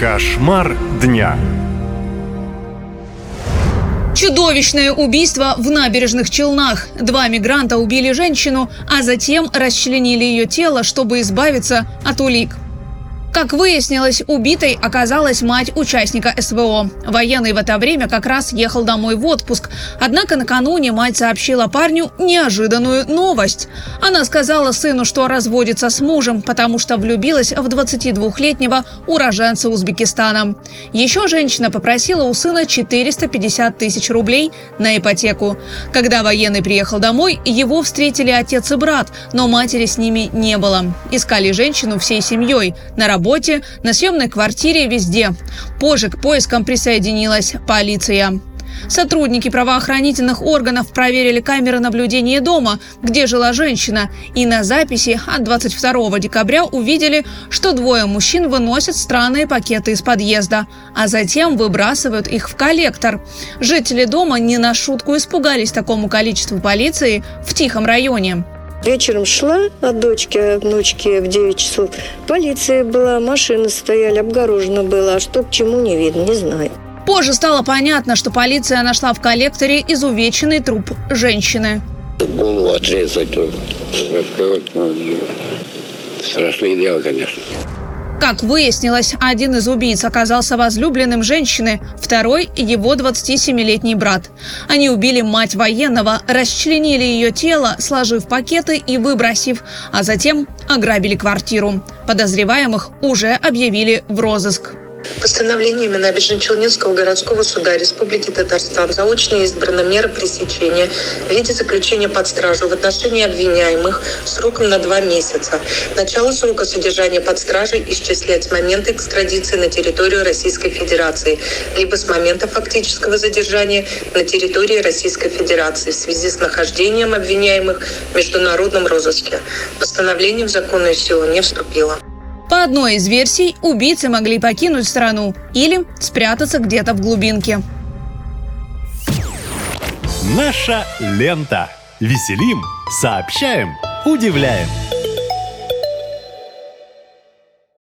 Кошмар дня. Чудовищное убийство в набережных Челнах. Два мигранта убили женщину, а затем расчленили ее тело, чтобы избавиться от улик. Как выяснилось, убитой оказалась мать участника СВО. Военный в это время как раз ехал домой в отпуск. Однако накануне мать сообщила парню неожиданную новость. Она сказала сыну, что разводится с мужем, потому что влюбилась в 22-летнего уроженца Узбекистана. Еще женщина попросила у сына 450 тысяч рублей на ипотеку. Когда военный приехал домой, его встретили отец и брат, но матери с ними не было. Искали женщину всей семьей. На работе работе, на съемной квартире, везде. Позже к поискам присоединилась полиция. Сотрудники правоохранительных органов проверили камеры наблюдения дома, где жила женщина, и на записи от 22 декабря увидели, что двое мужчин выносят странные пакеты из подъезда, а затем выбрасывают их в коллектор. Жители дома не на шутку испугались такому количеству полиции в тихом районе. Вечером шла от дочки, от внучки в 9 часов. Полиция была, машины стояли, обгорожено было. А что к чему не видно, не знаю. Позже стало понятно, что полиция нашла в коллекторе изувеченный труп женщины. Голову отрезать, ну, страшное дело, конечно. Как выяснилось, один из убийц оказался возлюбленным женщины, второй – его 27-летний брат. Они убили мать военного, расчленили ее тело, сложив пакеты и выбросив, а затем ограбили квартиру. Подозреваемых уже объявили в розыск. Постановлениями Набережно-Челнинского городского суда Республики Татарстан заочно избрана мера пресечения в виде заключения под стражу в отношении обвиняемых сроком на два месяца. Начало срока содержания под стражей исчислять с момента экстрадиции на территорию Российской Федерации, либо с момента фактического задержания на территории Российской Федерации в связи с нахождением обвиняемых в международном розыске. Постановление в законную силу не вступило. По одной из версий, убийцы могли покинуть страну или спрятаться где-то в глубинке. Наша лента. Веселим, сообщаем, удивляем.